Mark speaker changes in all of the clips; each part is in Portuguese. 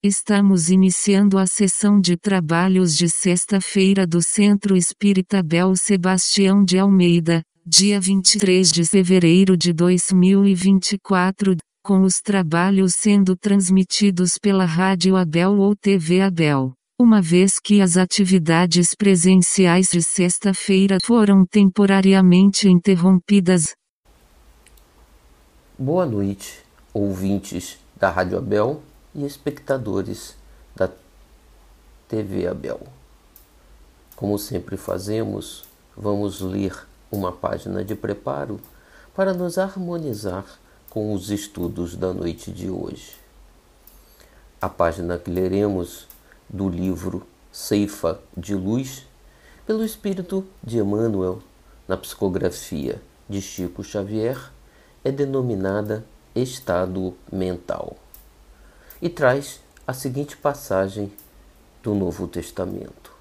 Speaker 1: Estamos iniciando a sessão de trabalhos de sexta-feira do Centro Espírita Bel Sebastião de Almeida, dia 23 de fevereiro de 2024, com os trabalhos sendo transmitidos pela Rádio Abel ou TV Abel. Uma vez que as atividades presenciais de sexta-feira foram temporariamente interrompidas.
Speaker 2: Boa noite, ouvintes da Rádio Abel e espectadores da TV Abel. Como sempre fazemos, vamos ler uma página de preparo para nos harmonizar com os estudos da noite de hoje. A página que leremos do livro Ceifa de Luz, pelo Espírito de Emmanuel, na psicografia de Chico Xavier, é denominada Estado Mental e traz a seguinte passagem do Novo Testamento: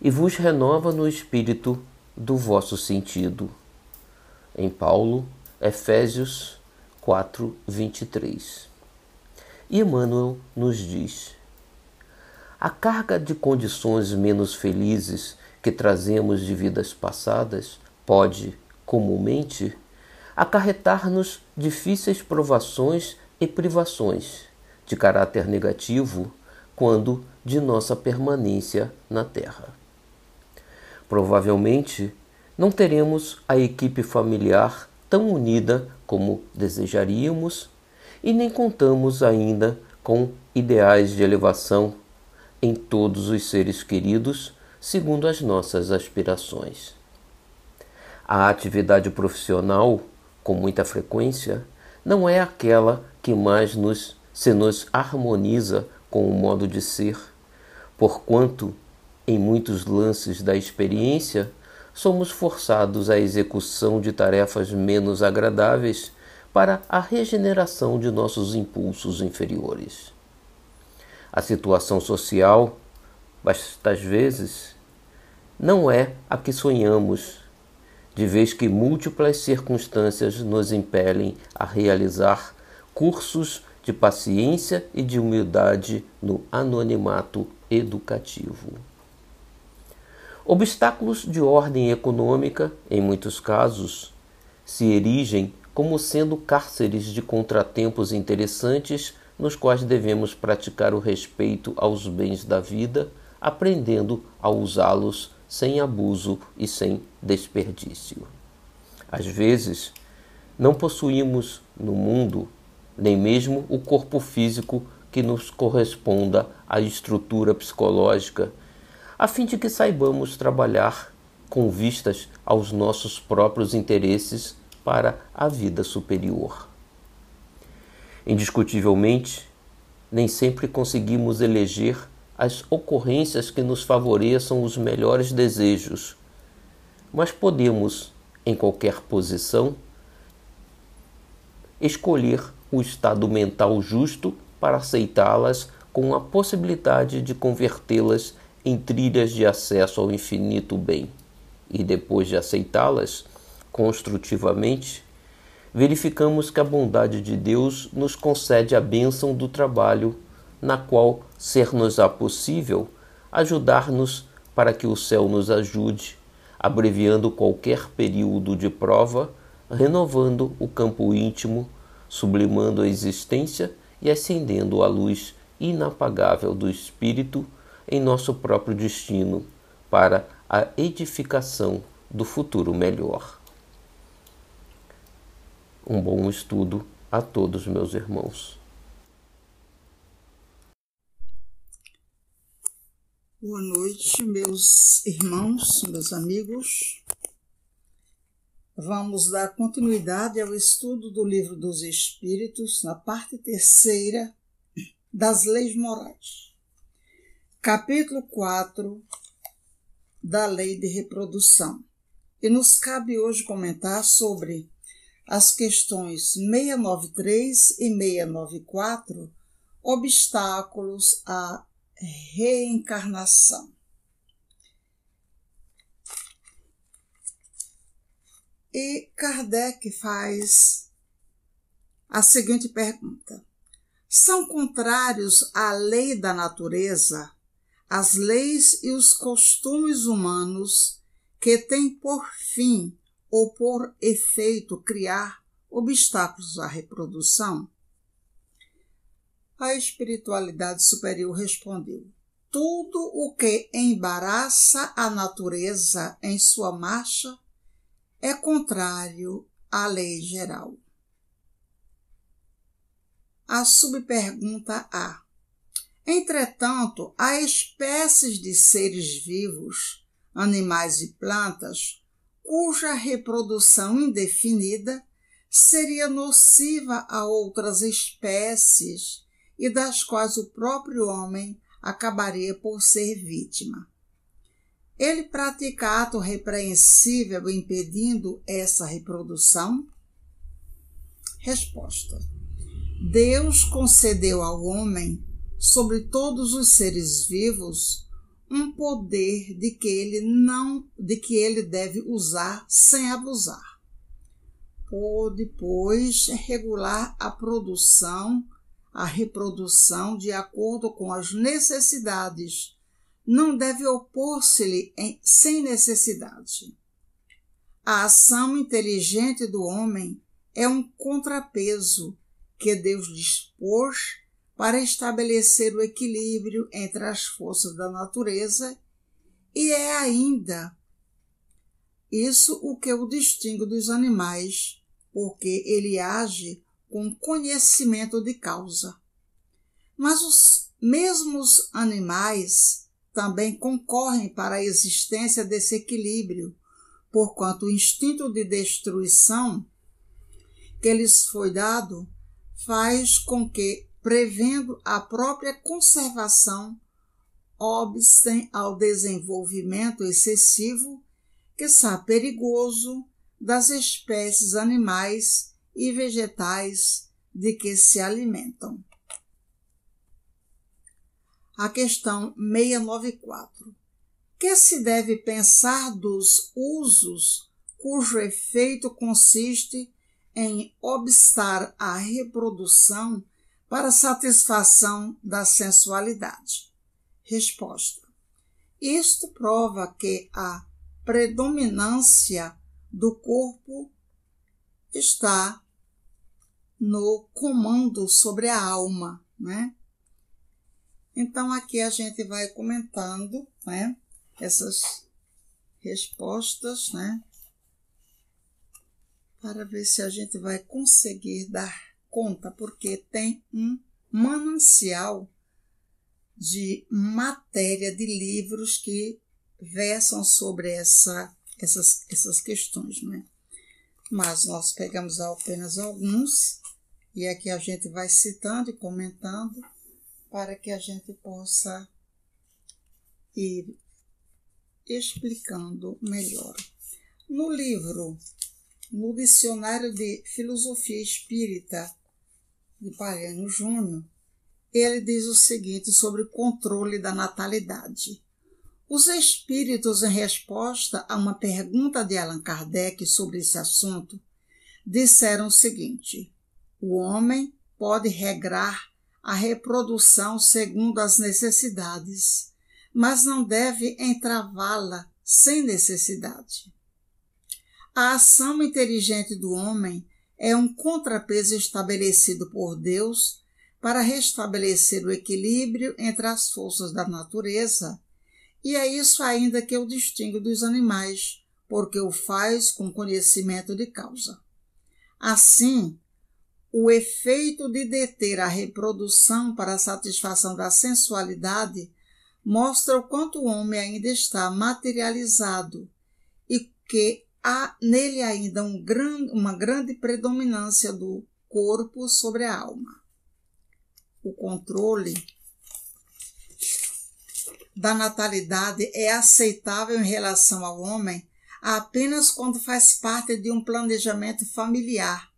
Speaker 2: E vos renova no espírito do vosso sentido. Em Paulo, Efésios 4, 23. E Emmanuel nos diz: a carga de condições menos felizes que trazemos de vidas passadas pode, comumente, acarretar-nos difíceis provações e privações de caráter negativo quando de nossa permanência na Terra. Provavelmente não teremos a equipe familiar tão unida como desejaríamos e nem contamos ainda com ideais de elevação em todos os seres queridos segundo as nossas aspirações. A atividade profissional, com muita frequência, não é aquela que mais nos, se nos harmoniza com o modo de ser, porquanto, em muitos lances da experiência, somos forçados à execução de tarefas menos agradáveis para a regeneração de nossos impulsos inferiores. A situação social, bastas vezes, não é a que sonhamos, de vez que múltiplas circunstâncias nos impelem a realizar cursos de paciência e de humildade no anonimato educativo. Obstáculos de ordem econômica, em muitos casos, se erigem como sendo cárceres de contratempos interessantes nos quais devemos praticar o respeito aos bens da vida, aprendendo a usá-los sem abuso e sem desperdício. Às vezes, não possuímos no mundo nem mesmo o corpo físico que nos corresponda à estrutura psicológica, a fim de que saibamos trabalhar com vistas aos nossos próprios interesses para a vida superior. Indiscutivelmente, nem sempre conseguimos eleger as ocorrências que nos favoreçam os melhores desejos, mas podemos, em qualquer posição, escolher o estado mental justo para aceitá-las com a possibilidade de convertê-las em trilhas de acesso ao infinito bem. E depois de aceitá-las construtivamente, verificamos que a bondade de Deus nos concede a bênção do trabalho, na qual ser-nos-á possível ajudar-nos para que o céu nos ajude, abreviando qualquer período de prova, renovando o campo íntimo sublimando a existência e acendendo a luz inapagável do Espírito em nosso próprio destino para a edificação do futuro melhor. Um bom estudo a todos, meus irmãos.
Speaker 3: Boa noite, meus irmãos, meus amigos. Vamos dar continuidade ao estudo do Livro dos Espíritos, na parte terceira das Leis Morais. Capítulo 4 da Lei de Reprodução. E nos cabe hoje comentar sobre as questões 693 e 694, obstáculos à reencarnação. E Kardec faz a seguinte pergunta: são contrários à lei da natureza, às leis e os costumes humanos que têm por fim ou por efeito criar obstáculos à reprodução? A espiritualidade superior respondeu: tudo o que embaraça a natureza em sua marcha é contrário à lei geral. A subpergunta A. Entretanto, há espécies de seres vivos, animais e plantas, cuja reprodução indefinida seria nociva a outras espécies e das quais o próprio homem acabaria por ser vítima. Ele pratica ato repreensível impedindo essa reprodução? Resposta: Deus concedeu ao homem, sobre todos os seres vivos, um poder de que ele não, de que ele deve usar sem abusar. Pode, pois, regular a produção, a reprodução de acordo com as necessidades não deve opor-se-lhe sem necessidade. A ação inteligente do homem é um contrapeso que Deus dispôs para estabelecer o equilíbrio entre as forças da natureza e é ainda isso o que o distingue dos animais, porque ele age com conhecimento de causa. Mas os mesmos animais também concorrem para a existência desse equilíbrio, porquanto o instinto de destruição que lhes foi dado faz com que, prevendo a própria conservação, obstem ao desenvolvimento excessivo, que está perigoso, das espécies animais e vegetais de que se alimentam a questão 694. Que se deve pensar dos usos cujo efeito consiste em obstar a reprodução para satisfação da sensualidade? Resposta: Isto prova que a predominância do corpo está no comando sobre a alma, né? Então, aqui a gente vai comentando né, essas respostas, né? Para ver se a gente vai conseguir dar conta, porque tem um manancial de matéria de livros que versam sobre essa, essas, essas questões, né? Mas nós pegamos apenas alguns e aqui a gente vai citando e comentando para que a gente possa ir explicando melhor. No livro, no Dicionário de Filosofia Espírita de Pariano Júnior, ele diz o seguinte sobre o controle da natalidade. Os espíritos, em resposta a uma pergunta de Allan Kardec sobre esse assunto, disseram o seguinte: o homem pode regrar a reprodução segundo as necessidades, mas não deve entravá-la sem necessidade. A ação inteligente do homem é um contrapeso estabelecido por Deus para restabelecer o equilíbrio entre as forças da natureza, e é isso ainda que o distingue dos animais, porque o faz com conhecimento de causa. Assim, o efeito de deter a reprodução para a satisfação da sensualidade mostra o quanto o homem ainda está materializado e que há nele ainda um uma grande predominância do corpo sobre a alma. O controle da natalidade é aceitável em relação ao homem apenas quando faz parte de um planejamento familiar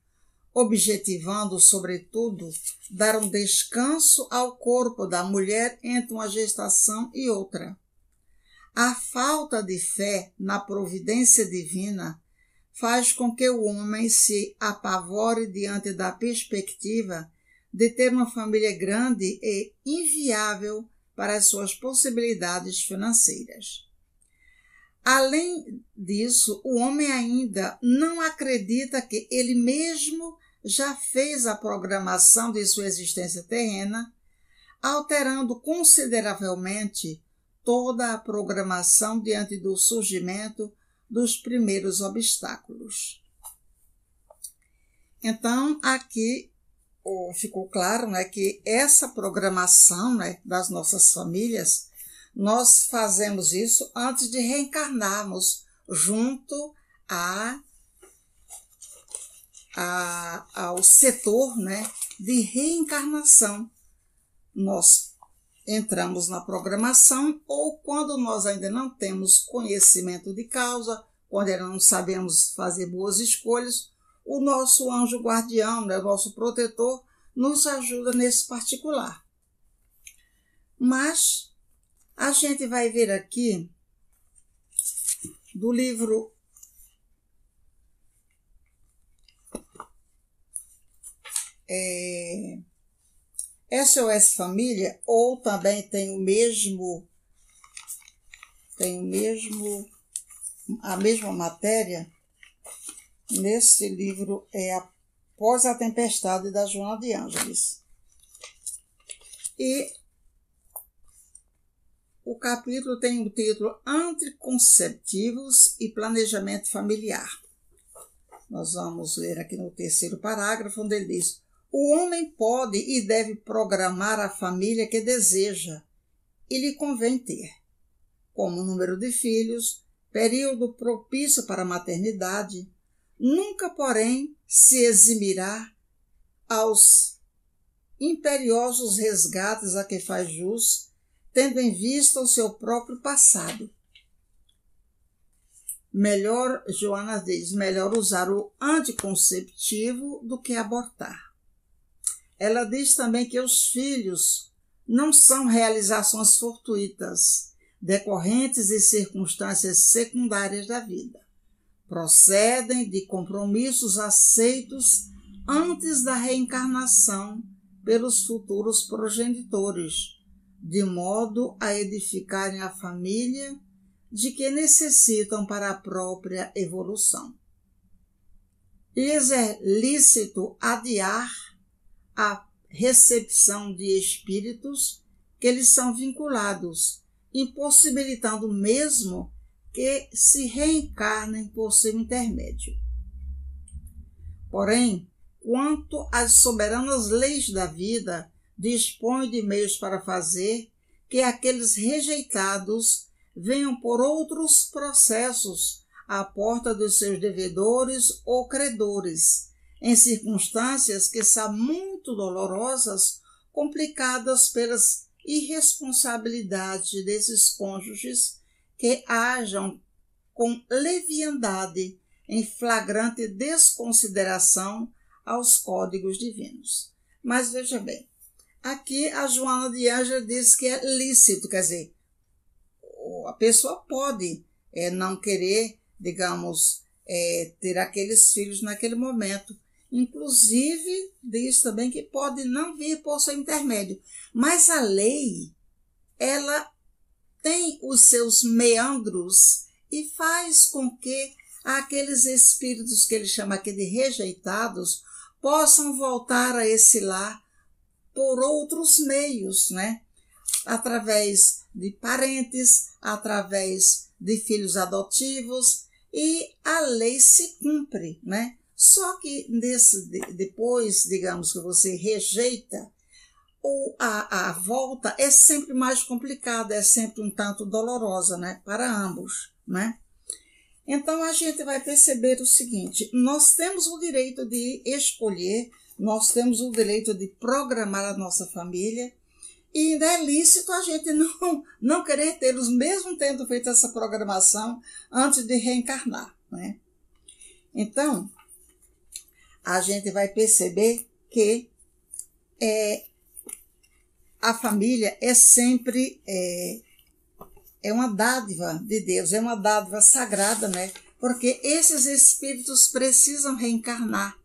Speaker 3: objetivando, sobretudo, dar um descanso ao corpo da mulher entre uma gestação e outra. A falta de fé na providência divina faz com que o homem se apavore diante da perspectiva de ter uma família grande e inviável para as suas possibilidades financeiras. Além disso, o homem ainda não acredita que ele mesmo já fez a programação de sua existência terrena, alterando consideravelmente toda a programação diante do surgimento dos primeiros obstáculos. Então, aqui ficou claro né, que essa programação né, das nossas famílias, nós fazemos isso antes de reencarnarmos junto a, a, ao setor né, de reencarnação. Nós entramos na programação ou quando nós ainda não temos conhecimento de causa, quando ainda não sabemos fazer boas escolhas, o nosso anjo guardião, né, o nosso protetor, nos ajuda nesse particular. Mas a gente vai ver aqui do livro é, SOS Família, ou também tem o mesmo tem o mesmo a mesma matéria nesse livro é Após a Tempestade, da Joana de Ângeles. E o capítulo tem o título Anticonceptivos e Planejamento Familiar. Nós vamos ler aqui no terceiro parágrafo, onde ele diz: O homem pode e deve programar a família que deseja e lhe convém ter, como número de filhos, período propício para a maternidade, Nunca, porém, se eximirá aos imperiosos resgates a que faz jus, tendo em vista o seu próprio passado. Melhor, Joana diz, melhor usar o anticonceptivo do que abortar. Ela diz também que os filhos não são realizações fortuitas, decorrentes de circunstâncias secundárias da vida procedem de compromissos aceitos antes da reencarnação pelos futuros progenitores, de modo a edificarem a família de que necessitam para a própria evolução. Lhes é lícito adiar a recepção de espíritos que lhes são vinculados, impossibilitando mesmo que se reencarnem por seu intermédio. Porém, quanto às soberanas leis da vida, dispõe de meios para fazer que aqueles rejeitados venham por outros processos à porta dos seus devedores ou credores, em circunstâncias que são muito dolorosas, complicadas pelas irresponsabilidades desses cônjuges que hajam com leviandade em flagrante desconsideração aos códigos divinos. Mas veja bem, aqui a Joana de Ângela diz que é lícito, quer dizer, a pessoa pode é, não querer, digamos, é, ter aqueles filhos naquele momento. Inclusive, diz também que pode não vir por seu intermédio. Mas a lei, ela tem os seus meandros e faz com que aqueles espíritos que ele chama aqui de rejeitados possam voltar a esse lar por outros meios, né? Através de parentes, através de filhos adotivos e a lei se cumpre, né? Só que nesse, depois, digamos que você rejeita ou a, a volta é sempre mais complicada, é sempre um tanto dolorosa, né? Para ambos, né? Então a gente vai perceber o seguinte: nós temos o direito de escolher, nós temos o direito de programar a nossa família, e ainda é lícito a gente não, não querer tê-los, mesmo tendo feito essa programação antes de reencarnar. Né? Então, a gente vai perceber que é, a família é sempre é, é uma dádiva de Deus, é uma dádiva sagrada, né? Porque esses espíritos precisam reencarnar.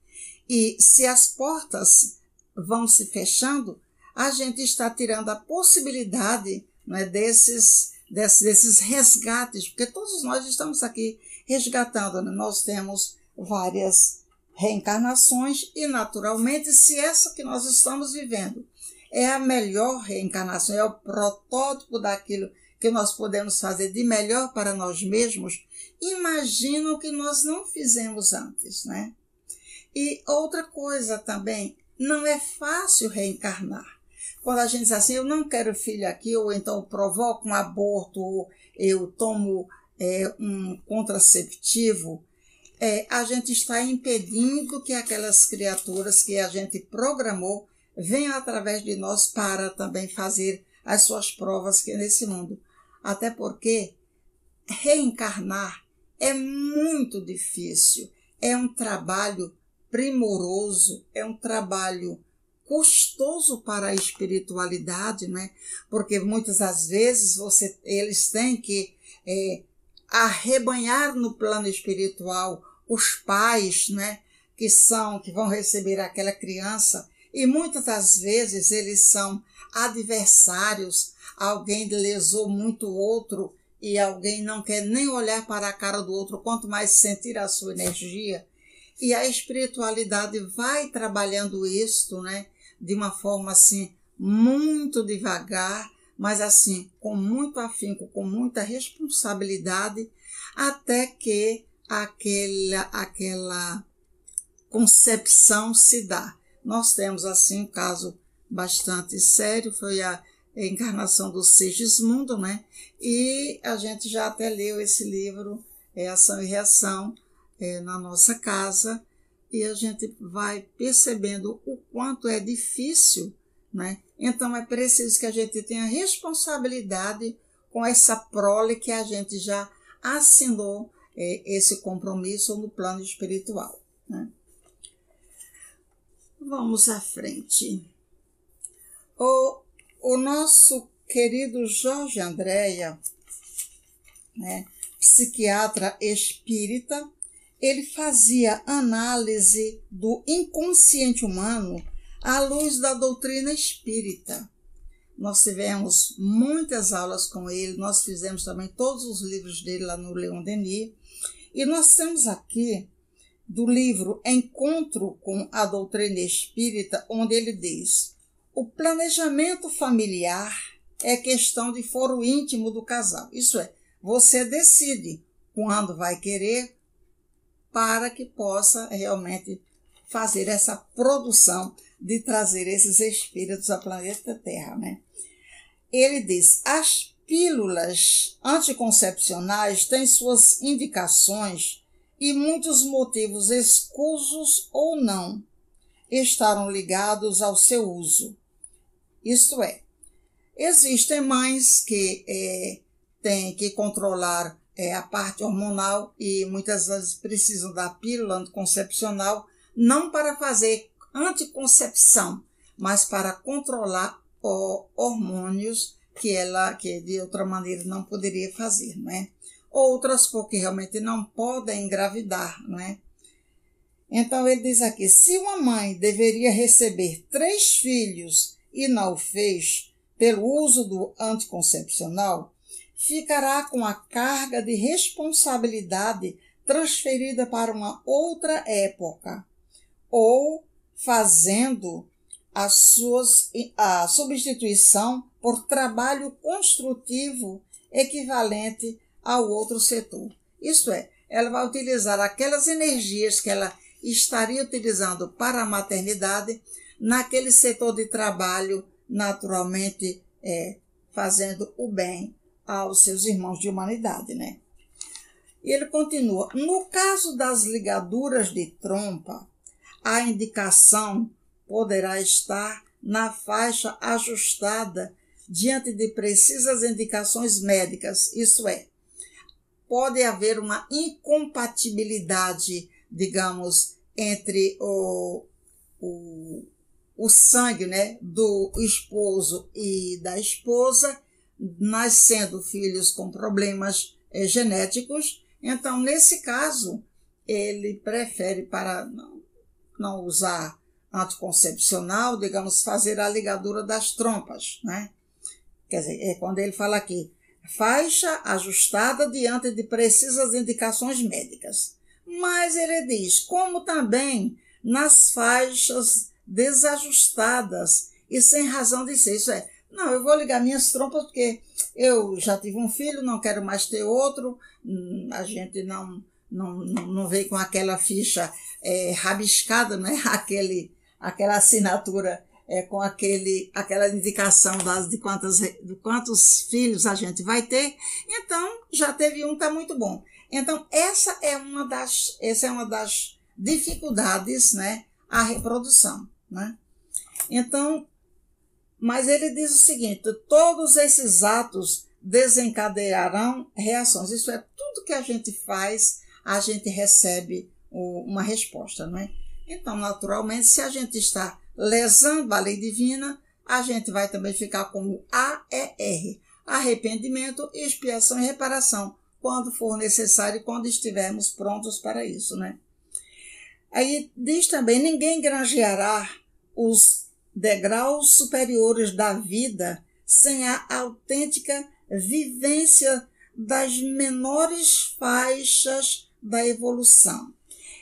Speaker 3: E se as portas vão se fechando, a gente está tirando a possibilidade né, desses, desses, desses resgates, porque todos nós estamos aqui resgatando, né? nós temos várias reencarnações e, naturalmente, se essa que nós estamos vivendo é a melhor reencarnação, é o protótipo daquilo que nós podemos fazer de melhor para nós mesmos, imagina o que nós não fizemos antes, né? E outra coisa também, não é fácil reencarnar. Quando a gente diz assim, eu não quero filho aqui, ou então provoco um aborto, ou eu tomo é, um contraceptivo, é, a gente está impedindo que aquelas criaturas que a gente programou venham através de nós para também fazer as suas provas que nesse mundo. Até porque reencarnar é muito difícil, é um trabalho primoroso, é um trabalho custoso para a espiritualidade, né? Porque muitas das vezes você, eles têm que é, arrebanhar no plano espiritual os pais, né? Que são, que vão receber aquela criança e muitas das vezes eles são adversários, alguém lesou muito o outro e alguém não quer nem olhar para a cara do outro, quanto mais sentir a sua energia. E a espiritualidade vai trabalhando isto, né? de uma forma assim muito devagar, mas assim com muito afinco, com muita responsabilidade, até que aquela aquela concepção se dá. Nós temos assim um caso bastante sério, foi a encarnação do Sigismundo, né? E a gente já até leu esse livro, é Ação e Reação, é, na nossa casa, e a gente vai percebendo o quanto é difícil, né? Então é preciso que a gente tenha responsabilidade com essa prole que a gente já assinou esse compromisso no plano espiritual. Né? Vamos à frente. O, o nosso querido Jorge Andréia, né, psiquiatra espírita, ele fazia análise do inconsciente humano à luz da doutrina espírita. Nós tivemos muitas aulas com ele, nós fizemos também todos os livros dele lá no Leon Denis, e nós temos aqui do livro Encontro com a Doutrina Espírita, onde ele diz: o planejamento familiar é questão de foro íntimo do casal. Isso é, você decide quando vai querer, para que possa realmente fazer essa produção de trazer esses espíritos ao planeta Terra, né? Ele diz: as pílulas anticoncepcionais têm suas indicações e muitos motivos escusos ou não estarão ligados ao seu uso. Isto é, existem mães que é, têm que controlar é, a parte hormonal e muitas vezes precisam da pílula anticoncepcional, não para fazer anticoncepção, mas para controlar o, hormônios que ela, que de outra maneira não poderia fazer, não é? Outras porque realmente não podem engravidar, não é? Então ele diz aqui: se uma mãe deveria receber três filhos e não o fez pelo uso do anticoncepcional, ficará com a carga de responsabilidade transferida para uma outra época, ou fazendo a, suas, a substituição por trabalho construtivo equivalente ao outro setor. Isto é, ela vai utilizar aquelas energias que ela estaria utilizando para a maternidade naquele setor de trabalho, naturalmente é, fazendo o bem aos seus irmãos de humanidade, né? E ele continua: no caso das ligaduras de trompa, a indicação poderá estar na faixa ajustada diante de precisas indicações médicas, isso é, pode haver uma incompatibilidade, digamos, entre o, o, o sangue né, do esposo e da esposa nascendo filhos com problemas é, genéticos. Então, nesse caso, ele prefere para não, não usar anticoncepcional, digamos, fazer a ligadura das trompas, né? Quer dizer, é quando ele fala aqui, faixa ajustada diante de precisas indicações médicas. Mas ele diz, como também nas faixas desajustadas e sem razão de ser. Isso é, não, eu vou ligar minhas trompas porque eu já tive um filho, não quero mais ter outro, hum, a gente não, não, não veio com aquela ficha é, rabiscada, né? Aquele, aquela assinatura é, com aquele, aquela indicação das, de, quantas, de quantos filhos a gente vai ter. Então, já teve um, está muito bom. Então, essa é uma das, essa é uma das dificuldades, né? A reprodução, né? Então, mas ele diz o seguinte: todos esses atos desencadearão reações. Isso é tudo que a gente faz, a gente recebe uma resposta, não é? Então, naturalmente, se a gente está lesando a lei divina, a gente vai também ficar como AER, arrependimento, expiação e reparação, quando for necessário e quando estivermos prontos para isso, né? Aí diz também: ninguém granjeará os degraus superiores da vida sem a autêntica vivência das menores faixas da evolução.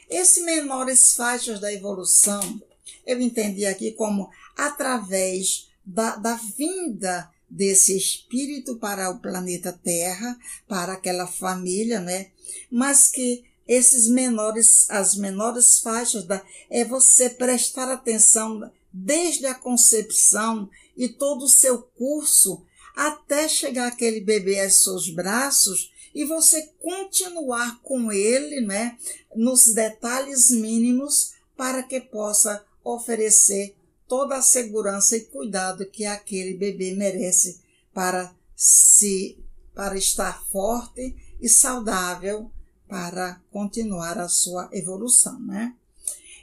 Speaker 3: Esses menores faixas da evolução, eu entendi aqui como através da, da vinda desse espírito para o planeta Terra, para aquela família, né? Mas que esses menores, as menores faixas da, é você prestar atenção desde a concepção e todo o seu curso até chegar aquele bebê aos seus braços e você continuar com ele, né, nos detalhes mínimos para que possa oferecer toda a segurança e cuidado que aquele bebê merece para se para estar forte e saudável para continuar a sua evolução, né?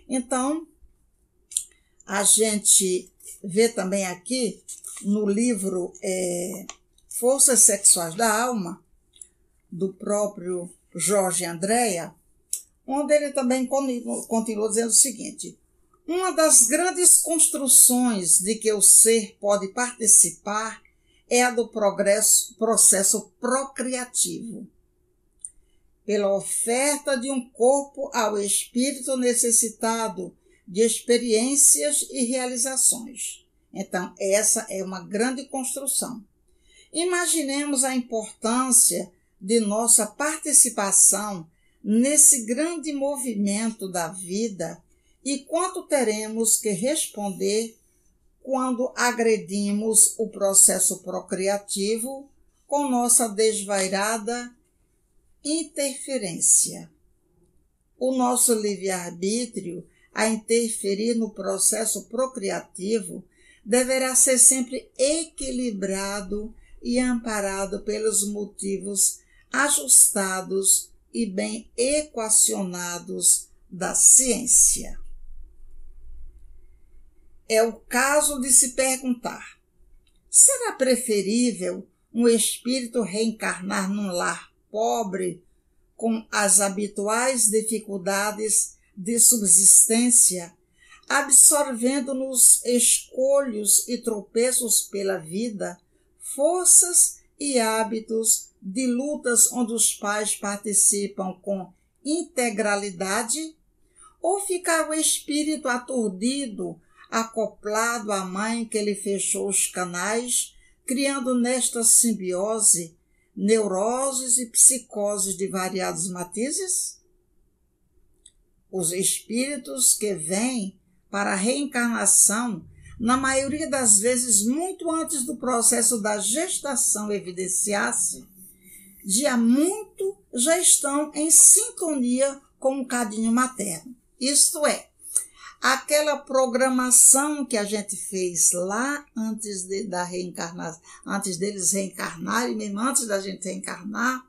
Speaker 3: Então, a gente vê também aqui no livro é, Forças Sexuais da Alma, do próprio Jorge Andréa, onde ele também continua dizendo o seguinte: uma das grandes construções de que o ser pode participar é a do progresso, processo procriativo. Pela oferta de um corpo ao espírito necessitado de experiências e realizações. Então, essa é uma grande construção. Imaginemos a importância de nossa participação nesse grande movimento da vida e quanto teremos que responder quando agredimos o processo procriativo com nossa desvairada interferência. O nosso livre-arbítrio a interferir no processo procriativo deverá ser sempre equilibrado e amparado pelos motivos ajustados e bem equacionados da ciência. É o caso de se perguntar: será preferível um espírito reencarnar num lar pobre, com as habituais dificuldades de subsistência, absorvendo nos escolhos e tropeços pela vida, forças e hábitos de lutas onde os pais participam com integralidade, ou ficar o espírito aturdido, acoplado à mãe que lhe fechou os canais, criando nesta simbiose neuroses e psicoses de variados matizes? Os espíritos que vêm para a reencarnação, na maioria das vezes muito antes do processo da gestação evidenciar-se, dia muito já estão em sintonia com o cadinho materno. Isto é, aquela programação que a gente fez lá antes de, da reencarnação, antes deles reencarnarem, mesmo antes da gente reencarnar,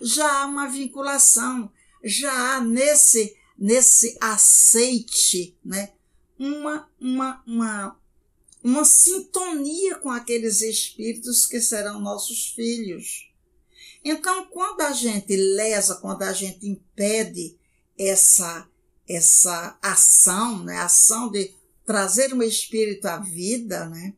Speaker 3: já há uma vinculação, já há nesse nesse aceite, né? Uma, uma, uma, uma sintonia com aqueles espíritos que serão nossos filhos. Então, quando a gente lesa, quando a gente impede essa essa ação, né, ação de trazer um espírito à vida, né?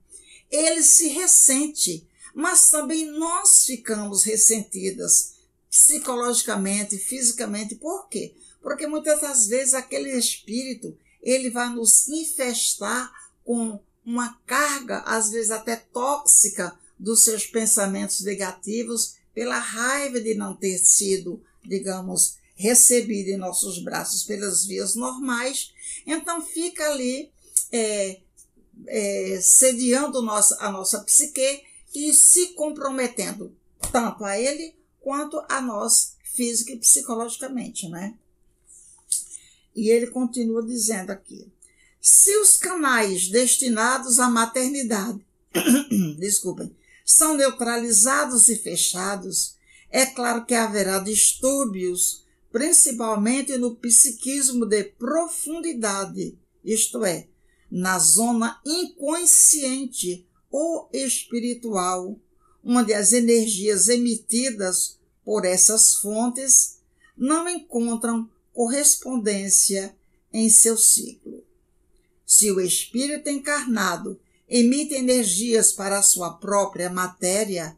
Speaker 3: Ele se ressente, mas também nós ficamos ressentidas psicologicamente, fisicamente. Por quê? Porque muitas das vezes aquele espírito, ele vai nos infestar com uma carga, às vezes até tóxica, dos seus pensamentos negativos, pela raiva de não ter sido, digamos, recebido em nossos braços pelas vias normais. Então fica ali é, é, sediando nossa, a nossa psique e se comprometendo tanto a ele quanto a nós física e psicologicamente, né? E ele continua dizendo aqui: se os canais destinados à maternidade, desculpem, são neutralizados e fechados, é claro que haverá distúrbios, principalmente no psiquismo de profundidade, isto é, na zona inconsciente ou espiritual, onde as energias emitidas por essas fontes não encontram correspondência em seu ciclo. Se o espírito encarnado emite energias para a sua própria matéria,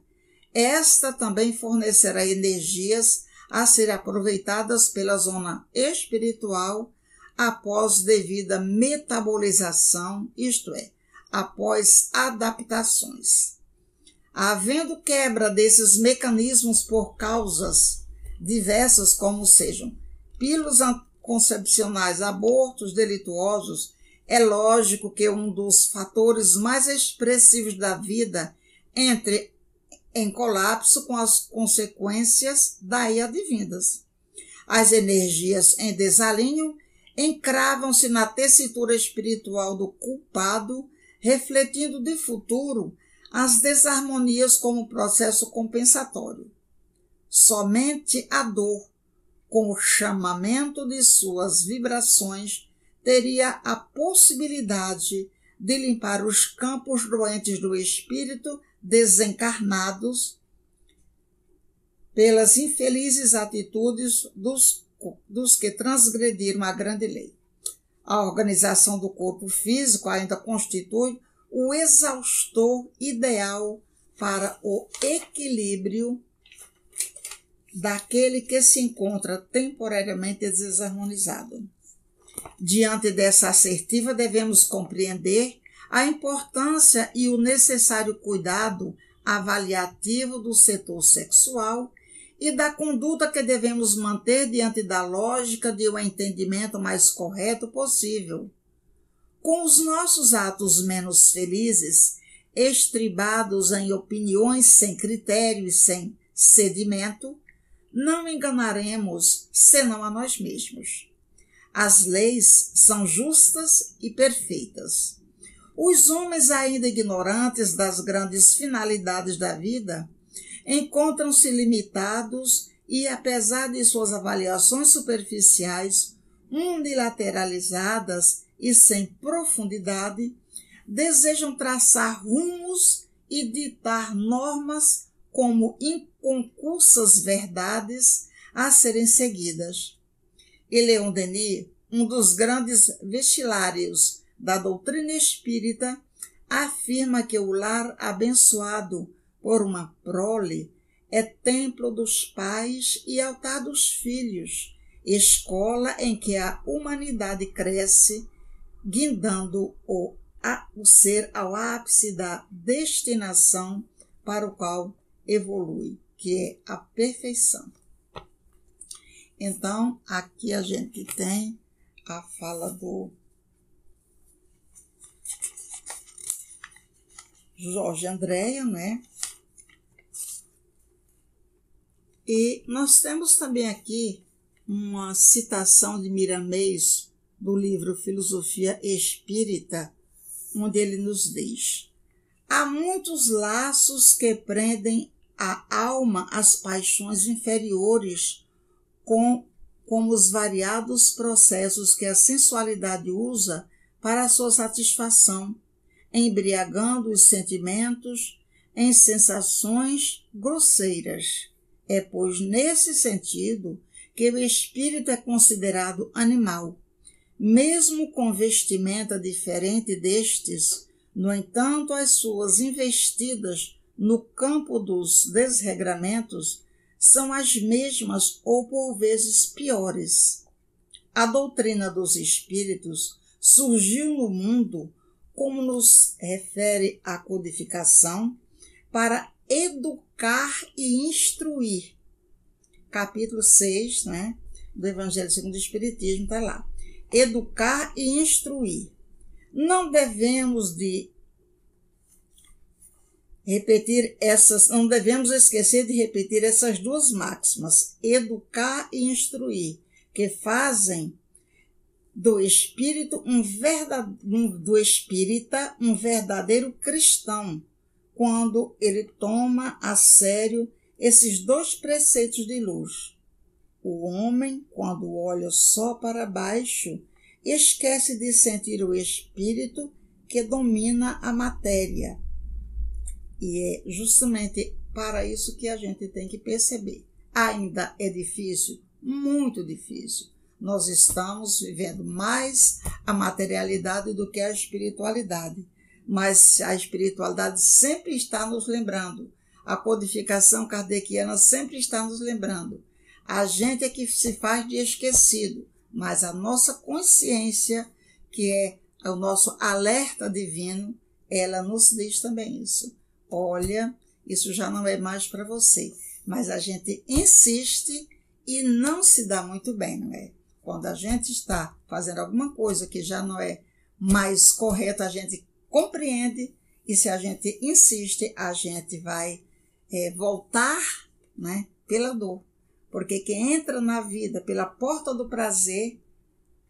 Speaker 3: esta também fornecerá energias a serem aproveitadas pela zona espiritual após devida metabolização, isto é, após adaptações. Havendo quebra desses mecanismos por causas diversas, como sejam pílulas concepcionais, abortos delituosos, é lógico que um dos fatores mais expressivos da vida entre em colapso com as consequências daí advindas. As energias em desalinho encravam-se na tessitura espiritual do culpado, refletindo de futuro as desarmonias como processo compensatório. Somente a dor, com o chamamento de suas vibrações, teria a possibilidade de limpar os campos doentes do espírito desencarnados pelas infelizes atitudes dos dos que transgrediram a grande lei. A organização do corpo físico ainda constitui o exaustor ideal para o equilíbrio daquele que se encontra temporariamente desarmonizado. Diante dessa assertiva, devemos compreender a importância e o necessário cuidado avaliativo do setor sexual e da conduta que devemos manter diante da lógica de um entendimento mais correto possível. Com os nossos atos menos felizes, estribados em opiniões sem critério e sem sedimento, não enganaremos senão a nós mesmos. As leis são justas e perfeitas. Os homens, ainda ignorantes das grandes finalidades da vida, encontram-se limitados e, apesar de suas avaliações superficiais, unilateralizadas e sem profundidade, desejam traçar rumos e ditar normas como inconcursas verdades a serem seguidas. E Leon Denis, um dos grandes vestilários da doutrina espírita, afirma que o lar abençoado por uma prole, é templo dos pais e altar dos filhos, escola em que a humanidade cresce, guindando o, a, o ser ao ápice da destinação para o qual evolui, que é a perfeição. Então, aqui a gente tem a fala do Jorge Andréia, né? E nós temos também aqui uma citação de Miramês do livro Filosofia Espírita, onde ele nos diz: Há muitos laços que prendem a alma às paixões inferiores, com, como os variados processos que a sensualidade usa para a sua satisfação, embriagando os sentimentos em sensações grosseiras é, pois, nesse sentido que o espírito é considerado animal, mesmo com vestimenta diferente destes, no entanto, as suas investidas no campo dos desregramentos são as mesmas ou por vezes piores. A doutrina dos espíritos surgiu no mundo, como nos refere a codificação, para educar e instruir. Capítulo 6, né, do Evangelho segundo o Espiritismo está lá. Educar e instruir. Não devemos de repetir essas, não devemos esquecer de repetir essas duas máximas, educar e instruir, que fazem do espírito um verdadeiro, do espírita um verdadeiro cristão, quando ele toma a sério esses dois preceitos de luz. O homem, quando olha só para baixo, esquece de sentir o espírito que domina a matéria e é justamente para isso que a gente tem que perceber. Ainda é difícil, muito difícil. Nós estamos vivendo mais a materialidade do que a espiritualidade. Mas a espiritualidade sempre está nos lembrando. A codificação kardeciana sempre está nos lembrando. A gente é que se faz de esquecido, mas a nossa consciência, que é o nosso alerta divino, ela nos diz também isso olha, isso já não é mais para você. Mas a gente insiste e não se dá muito bem, não é? Quando a gente está fazendo alguma coisa que já não é mais correta, a gente compreende e se a gente insiste, a gente vai é, voltar né, pela dor. Porque quem entra na vida pela porta do prazer,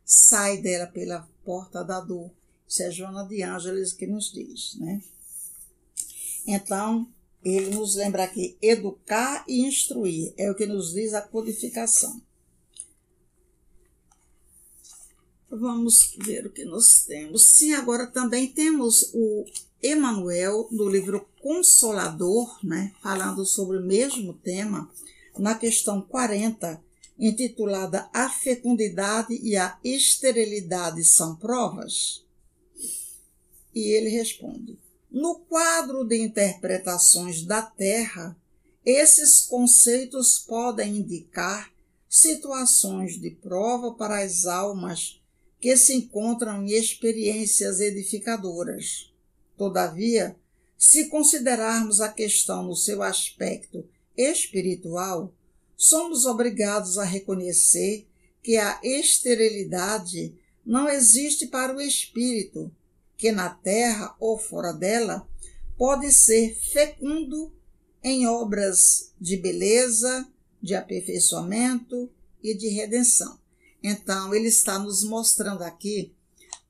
Speaker 3: sai dela pela porta da dor. Isso é Joana de Ângeles que nos diz, né? Então, ele nos lembra aqui: educar e instruir é o que nos diz a codificação. Vamos ver o que nós temos. Sim, agora também temos o Emanuel, do livro Consolador, né, falando sobre o mesmo tema, na questão 40, intitulada A fecundidade e a esterilidade são provas? E ele responde: no quadro de interpretações da Terra, esses conceitos podem indicar situações de prova para as almas que se encontram em experiências edificadoras. Todavia, se considerarmos a questão no seu aspecto espiritual, somos obrigados a reconhecer que a esterilidade não existe para o espírito, que na terra ou fora dela pode ser fecundo em obras de beleza, de aperfeiçoamento e de redenção. Então, ele está nos mostrando aqui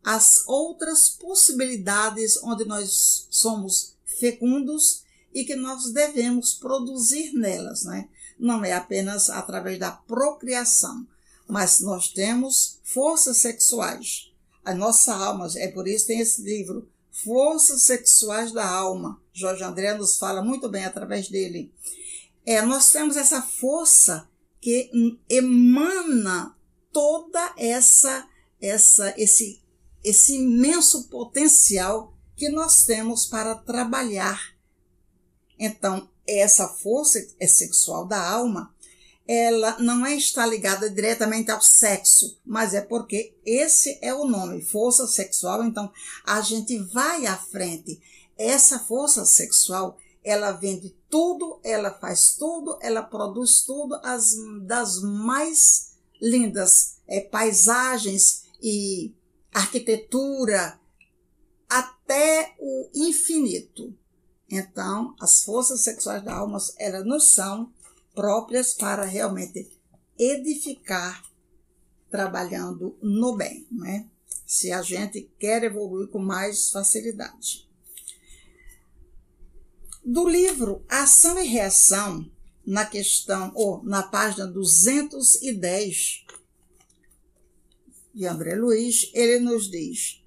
Speaker 3: as outras possibilidades onde nós somos fecundos e que nós devemos produzir nelas, né? Não é apenas através da procriação, mas nós temos forças sexuais a nossa alma. É por isso que tem esse livro, Forças Sexuais da Alma. Jorge André nos fala muito bem através dele. É, nós temos essa força que emana toda essa essa esse esse imenso potencial que nós temos para trabalhar. Então, essa força é sexual da alma, ela não é está ligada diretamente ao sexo, mas é porque esse é o nome, força sexual. Então, a gente vai à frente. Essa força sexual, ela vende tudo, ela faz tudo, ela produz tudo, as das mais lindas é, paisagens e arquitetura até o infinito. Então, as forças sexuais da alma, elas não são próprias para realmente edificar trabalhando no bem, né? Se a gente quer evoluir com mais facilidade. Do livro Ação e Reação, na questão, ou na página 210 de André Luiz, ele nos diz: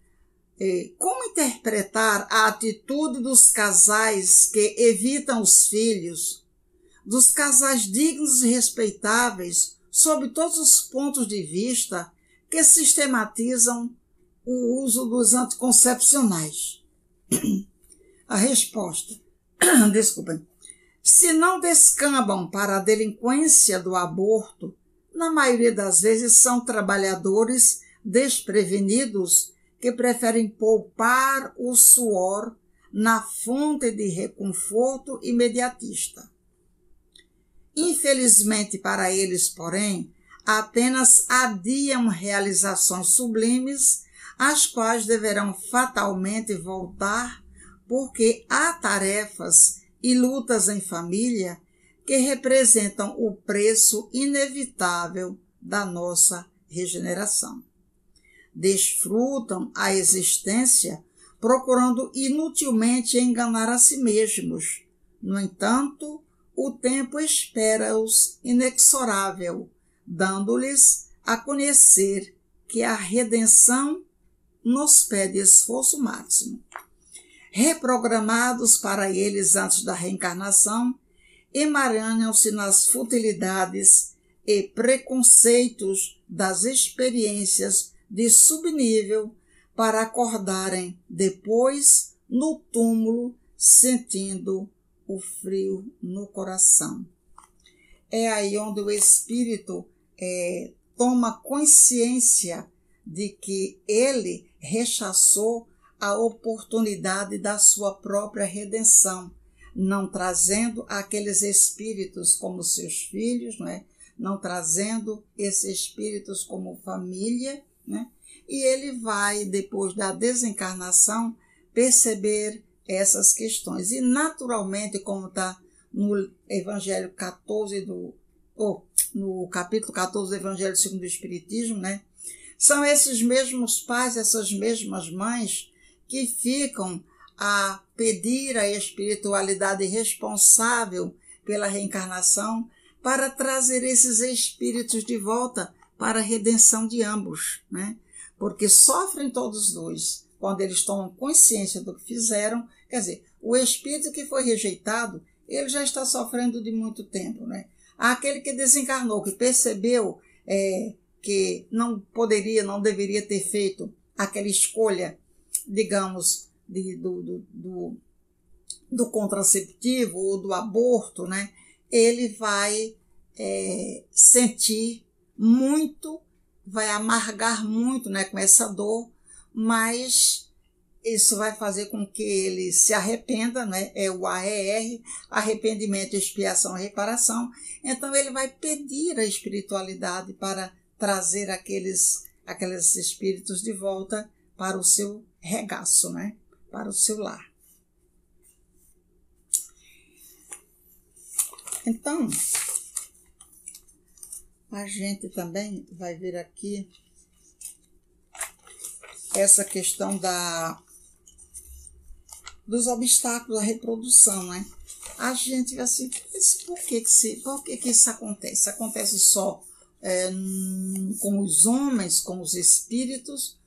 Speaker 3: eh, como interpretar a atitude dos casais que evitam os filhos dos casais dignos e respeitáveis, sob todos os pontos de vista, que sistematizam o uso dos anticoncepcionais. A resposta, desculpem, se não descambam para a delinquência do aborto, na maioria das vezes são trabalhadores desprevenidos que preferem poupar o suor na fonte de reconforto imediatista. Infelizmente para eles, porém, apenas adiam realizações sublimes, às quais deverão fatalmente voltar, porque há tarefas e lutas em família que representam o preço inevitável da nossa regeneração. Desfrutam a existência procurando inutilmente enganar a si mesmos. No entanto, o tempo espera-os inexorável dando-lhes a conhecer que a redenção nos pede esforço máximo. Reprogramados para eles antes da reencarnação, emaranham-se nas futilidades e preconceitos das experiências de subnível para acordarem depois no túmulo sentindo o frio no coração. É aí onde o espírito é, toma consciência de que ele rechaçou a oportunidade da sua própria redenção, não trazendo aqueles espíritos como seus filhos, não, é? não trazendo esses espíritos como família, né? e ele vai, depois da desencarnação, perceber essas questões. E naturalmente, como está no Evangelho 14 do, ou no capítulo 14 do Evangelho segundo o Espiritismo, né? São esses mesmos pais, essas mesmas mães que ficam a pedir a espiritualidade responsável pela reencarnação para trazer esses espíritos de volta para a redenção de ambos, né? Porque sofrem todos dois quando eles tomam consciência do que fizeram. Quer dizer, o espírito que foi rejeitado, ele já está sofrendo de muito tempo, né? Aquele que desencarnou, que percebeu é, que não poderia, não deveria ter feito aquela escolha, digamos, de, do, do, do, do, contraceptivo ou do aborto, né? Ele vai é, sentir muito, vai amargar muito, né, com essa dor, mas isso vai fazer com que ele se arrependa, né? É o AER, arrependimento, expiação reparação. Então ele vai pedir a espiritualidade para trazer aqueles aqueles espíritos de volta para o seu regaço, né? Para o seu lar. Então, a gente também vai ver aqui essa questão da dos obstáculos à reprodução, né? A gente assim, por que que, se, por que, que isso acontece? Acontece só é, com os homens, com os espíritos,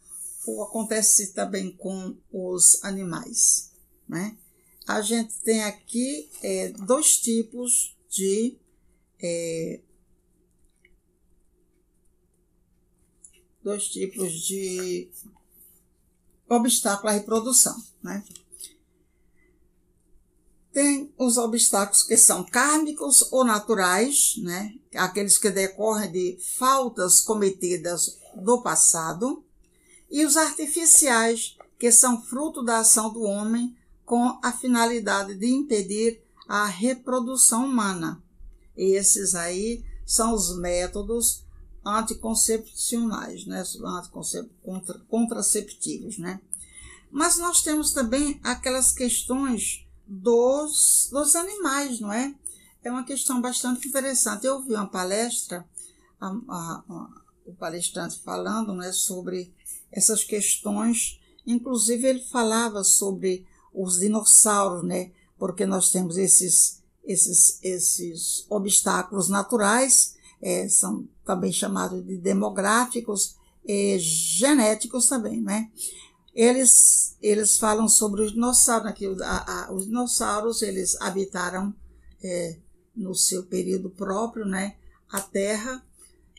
Speaker 3: acontece também com os animais, né? A gente tem aqui é, dois tipos de é, dois tipos de obstáculo à reprodução, né? Tem os obstáculos que são kármicos ou naturais, né? aqueles que decorrem de faltas cometidas no passado, e os artificiais, que são fruto da ação do homem com a finalidade de impedir a reprodução humana. Esses aí são os métodos anticoncepcionais, né? Anticoncep contra, contraceptivos, né? Mas nós temos também aquelas questões dos, dos animais, não é? É uma questão bastante interessante. Eu ouvi uma palestra, a, a, a, o palestrante falando né, sobre essas questões, inclusive ele falava sobre os dinossauros, né? Porque nós temos esses, esses, esses obstáculos naturais, é, são também chamados de demográficos, e genéticos também, né? eles, eles falam sobre os dinossauros. A, a, os dinossauros eles habitaram é, no seu período próprio, né, a Terra,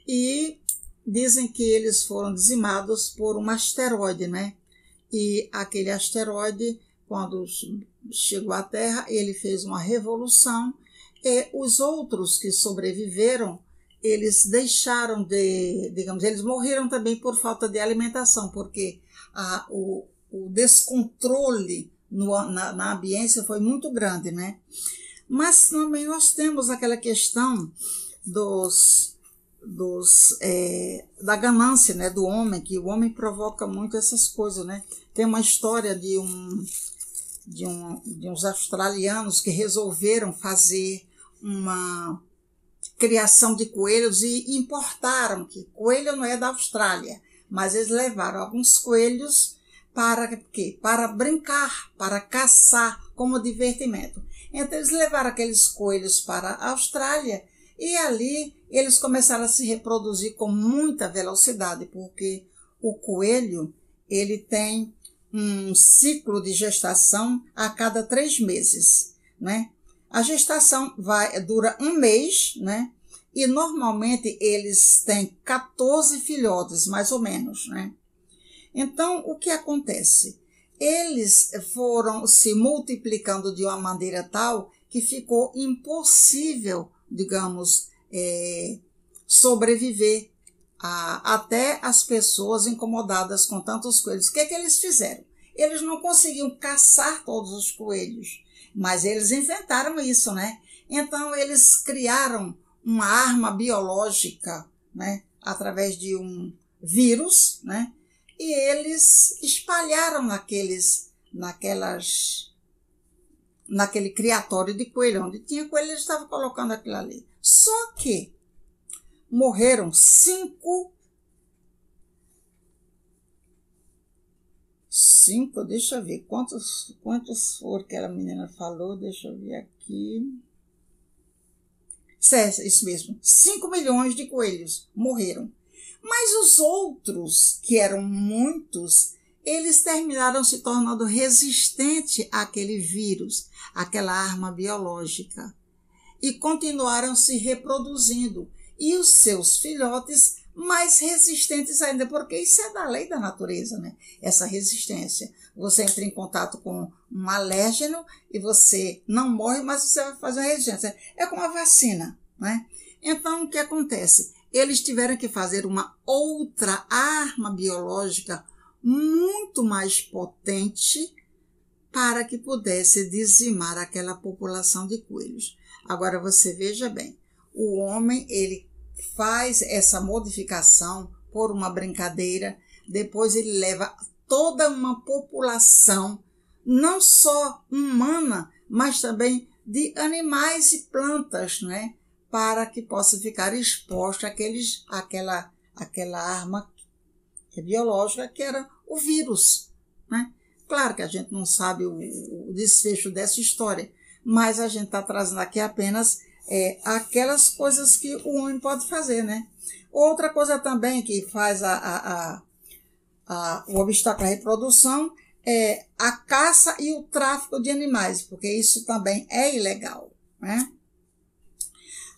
Speaker 3: e dizem que eles foram dizimados por um asteroide, né? E aquele asteroide, quando chegou à Terra, ele fez uma revolução e os outros que sobreviveram, eles deixaram de, digamos, eles morreram também por falta de alimentação, porque a, o, o descontrole no, na, na ambiência foi muito grande, né? Mas também nós temos aquela questão dos, dos é, da ganância, né, do homem, que o homem provoca muito essas coisas, né? Tem uma história de um de, um, de uns australianos que resolveram fazer uma criação de coelhos e importaram que coelho não é da Austrália, mas eles levaram alguns coelhos para quê? Para brincar, para caçar como divertimento. Então eles levaram aqueles coelhos para a Austrália e ali eles começaram a se reproduzir com muita velocidade, porque o coelho ele tem um ciclo de gestação a cada três meses, né? A gestação vai dura um mês, né? E normalmente eles têm 14 filhotes, mais ou menos, né? Então, o que acontece? Eles foram se multiplicando de uma maneira tal que ficou impossível, digamos, é, sobreviver a, até as pessoas incomodadas com tantos coelhos. O que, é que eles fizeram? Eles não conseguiam caçar todos os coelhos, mas eles inventaram isso, né? Então eles criaram uma arma biológica, né? Através de um vírus, né? E eles espalharam naqueles, naquelas, naquele criatório de coelho, onde tinha coelho, eles estavam colocando aquilo ali. Só que morreram cinco cinco, deixa eu ver quantos, quantos foram que a menina falou, deixa eu ver aqui. Certo, isso mesmo. 5 milhões de coelhos morreram. Mas os outros, que eram muitos, eles terminaram se tornando resistentes àquele vírus, àquela arma biológica, e continuaram se reproduzindo. E os seus filhotes mais resistentes ainda, porque isso é da lei da natureza, né? Essa resistência. Você entra em contato com um alérgeno e você não morre, mas você vai fazer uma resistência. É como a vacina, né? Então, o que acontece? Eles tiveram que fazer uma outra arma biológica muito mais potente para que pudesse dizimar aquela população de coelhos. Agora você veja bem, o homem ele faz essa modificação por uma brincadeira, depois ele leva toda uma população, não só humana, mas também de animais e plantas, né? para que possa ficar exposta àqueles, àquela, àquela arma biológica que era o vírus. Né? Claro que a gente não sabe o, o desfecho dessa história, mas a gente está trazendo aqui apenas é, aquelas coisas que o homem pode fazer, né? Outra coisa também que faz a, a, a, o obstáculo à reprodução é a caça e o tráfico de animais, porque isso também é ilegal, né?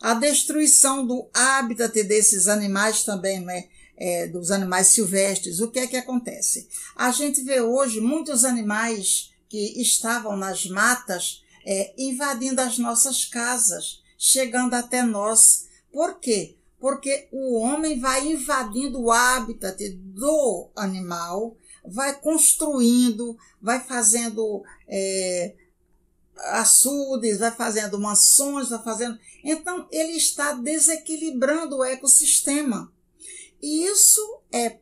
Speaker 3: A destruição do hábitat desses animais também, né? É, dos animais silvestres, o que é que acontece? A gente vê hoje muitos animais que estavam nas matas é, invadindo as nossas casas, chegando até nós. Por quê? Porque o homem vai invadindo o habitat do animal, vai construindo, vai fazendo é, açudes, vai fazendo mansões, vai fazendo. Então, ele está desequilibrando o ecossistema. Isso é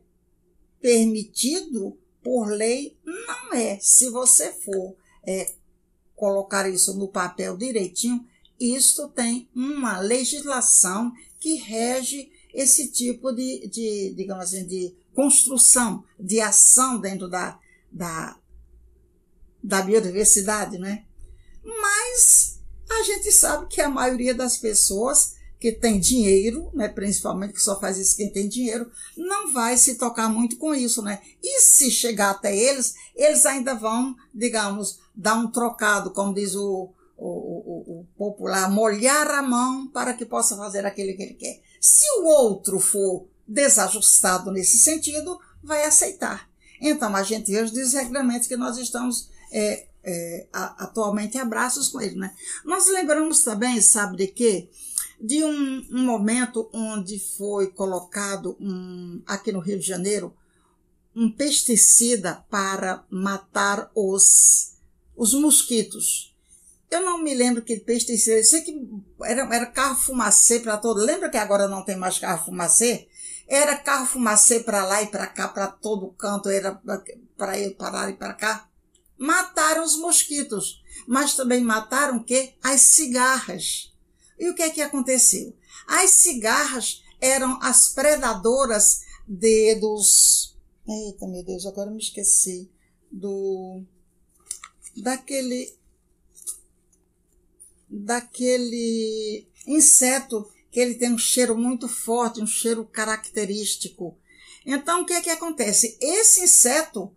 Speaker 3: permitido por lei? Não é. Se você for é, colocar isso no papel direitinho, isto tem uma legislação que rege esse tipo de, de digamos assim, de construção, de ação dentro da, da, da biodiversidade, né? Mas a gente sabe que a maioria das pessoas que tem dinheiro, né, principalmente que só faz isso quem tem dinheiro, não vai se tocar muito com isso, né? E se chegar até eles, eles ainda vão, digamos, dar um trocado, como diz o, o, o, o, popular, molhar a mão para que possa fazer aquilo que ele quer. Se o outro for desajustado nesse sentido, vai aceitar. Então, a gente vê os desregramentos que nós estamos é, é, atualmente abraços com ele. Né? Nós lembramos também, sabe de quê? De um, um momento onde foi colocado um, aqui no Rio de Janeiro um pesticida para matar os, os mosquitos. Eu não me lembro que pesticida, eu sei que era, era carro fumacê para todo. Lembra que agora não tem mais carro fumacê? Era carro fumacê para lá e para cá, para todo canto, era para ir para lá e para cá. Mataram os mosquitos, mas também mataram o quê? As cigarras. E o que é que aconteceu? As cigarras eram as predadoras de, dos. Eita, meu Deus, agora me esqueci. Do. Daquele. Daquele inseto que ele tem um cheiro muito forte, um cheiro característico. Então, o que é que acontece? Esse inseto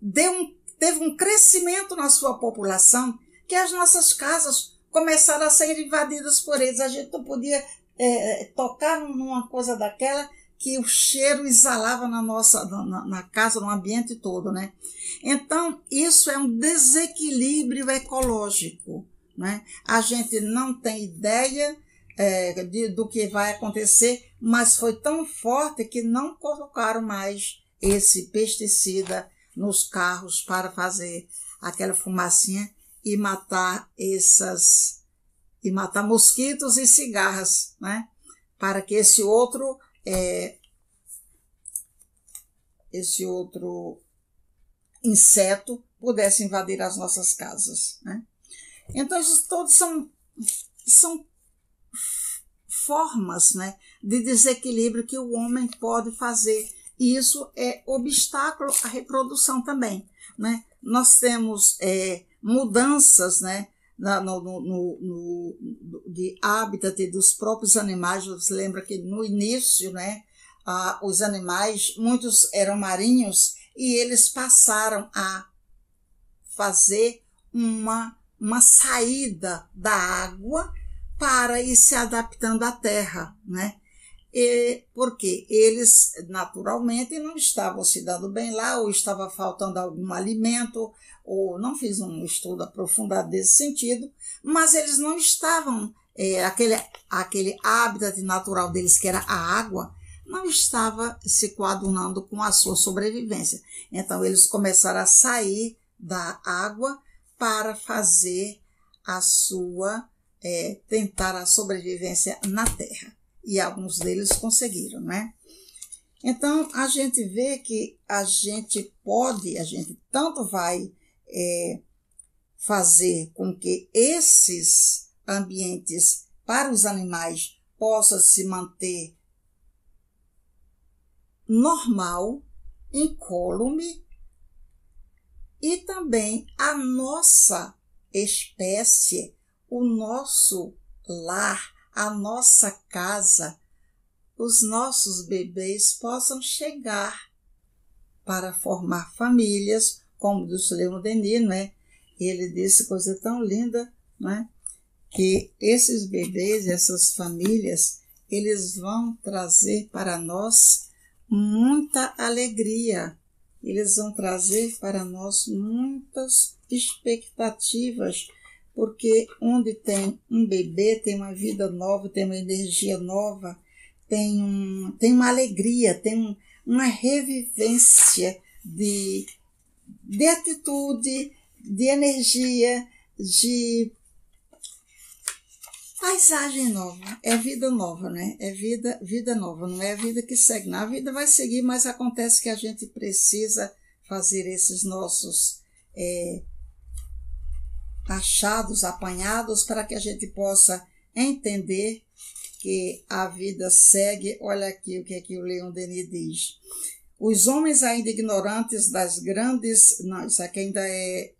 Speaker 3: um, teve um crescimento na sua população que as nossas casas começaram a ser invadidas por eles. A gente não podia é, tocar numa coisa daquela que o cheiro exalava na nossa na, na, casa, no ambiente todo, né? Então, isso é um desequilíbrio ecológico, né? A gente não tem ideia é, de, do que vai acontecer, mas foi tão forte que não colocaram mais esse pesticida nos carros para fazer aquela fumacinha e matar essas e matar mosquitos e cigarras, né? Para que esse outro é, esse outro inseto pudesse invadir as nossas casas, né? Então, isso todos são, são formas né, de desequilíbrio que o homem pode fazer. E isso é obstáculo à reprodução também. Né? Nós temos é, mudanças né, no, no, no, no, de hábitat dos próprios animais. Você lembra que no início né, os animais, muitos eram marinhos, e eles passaram a fazer uma, uma saída da água para ir se adaptando à terra, né? E, porque eles naturalmente não estavam se dando bem lá, ou estava faltando algum alimento, ou não fiz um estudo aprofundado desse sentido, mas eles não estavam, é, aquele, aquele hábitat natural deles, que era a água, não estava se coadunando com a sua sobrevivência. Então eles começaram a sair da água para fazer a sua é, tentar a sobrevivência na Terra. E alguns deles conseguiram, né? Então, a gente vê que a gente pode, a gente tanto vai é, fazer com que esses ambientes para os animais possam se manter normal, incólume, e também a nossa espécie o nosso lar, a nossa casa, os nossos bebês possam chegar para formar famílias, como do Leon Denis, né? Ele disse coisa tão linda, né? Que esses bebês, essas famílias, eles vão trazer para nós muita alegria. Eles vão trazer para nós muitas expectativas porque onde tem um bebê tem uma vida nova, tem uma energia nova, tem, um, tem uma alegria, tem um, uma revivência de, de atitude, de energia, de paisagem nova, é vida nova, né? É vida, vida nova, não é a vida que segue. Na vida vai seguir, mas acontece que a gente precisa fazer esses nossos é, achados, apanhados, para que a gente possa entender que a vida segue. Olha aqui o que, é que o Leon Denis diz. Os homens ainda ignorantes das grandes. Não, isso aqui ainda é.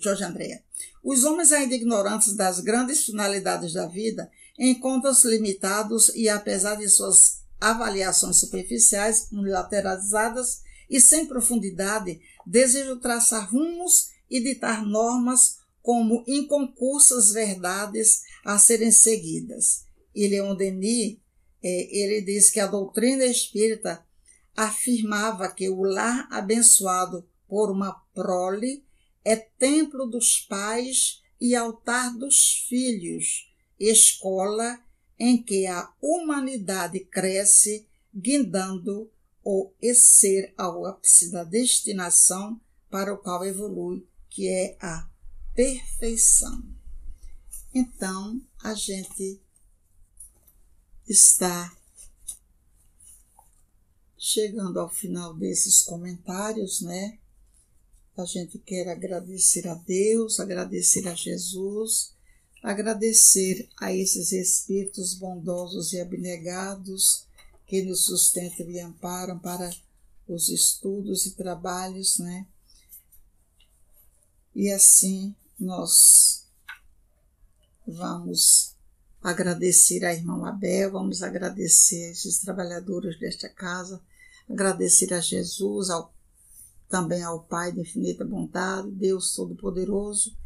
Speaker 3: Jorge Andréa. Os homens ainda ignorantes das grandes finalidades da vida encontram-se limitados e, apesar de suas avaliações superficiais, unilateralizadas e sem profundidade, desejam traçar rumos e ditar normas como inconcursas verdades a serem seguidas. E Leon Denis é, ele diz que a doutrina espírita afirmava que o lar abençoado por uma prole é templo dos pais e altar dos filhos, escola em que a humanidade cresce, guindando o ser ao ápice da destinação para o qual evolui, que é a perfeição. Então, a gente está chegando ao final desses comentários, né? A gente quer agradecer a Deus, agradecer a Jesus, agradecer a esses espíritos bondosos e abnegados que nos sustentam e amparam para os estudos e trabalhos, né? E assim nós vamos agradecer a irmã Abel, vamos agradecer esses trabalhadores desta casa, agradecer a Jesus, ao, também ao Pai de infinita bondade, Deus Todo-Poderoso,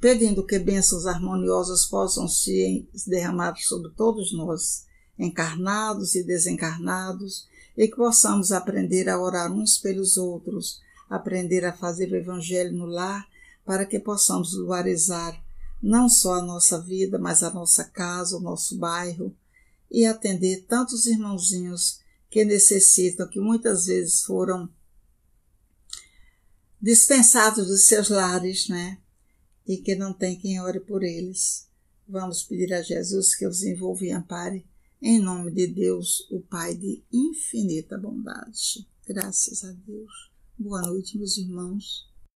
Speaker 3: pedindo que bênçãos harmoniosas possam se derramar sobre todos nós, encarnados e desencarnados, e que possamos aprender a orar uns pelos outros, aprender a fazer o Evangelho no lar, para que possamos luarizar não só a nossa vida, mas a nossa casa, o nosso bairro, e atender tantos irmãozinhos que necessitam, que muitas vezes foram dispensados dos seus lares, né? E que não tem quem ore por eles. Vamos pedir a Jesus que os envolva e ampare, em nome de Deus, o Pai de infinita bondade. Graças a Deus. Boa noite, meus irmãos.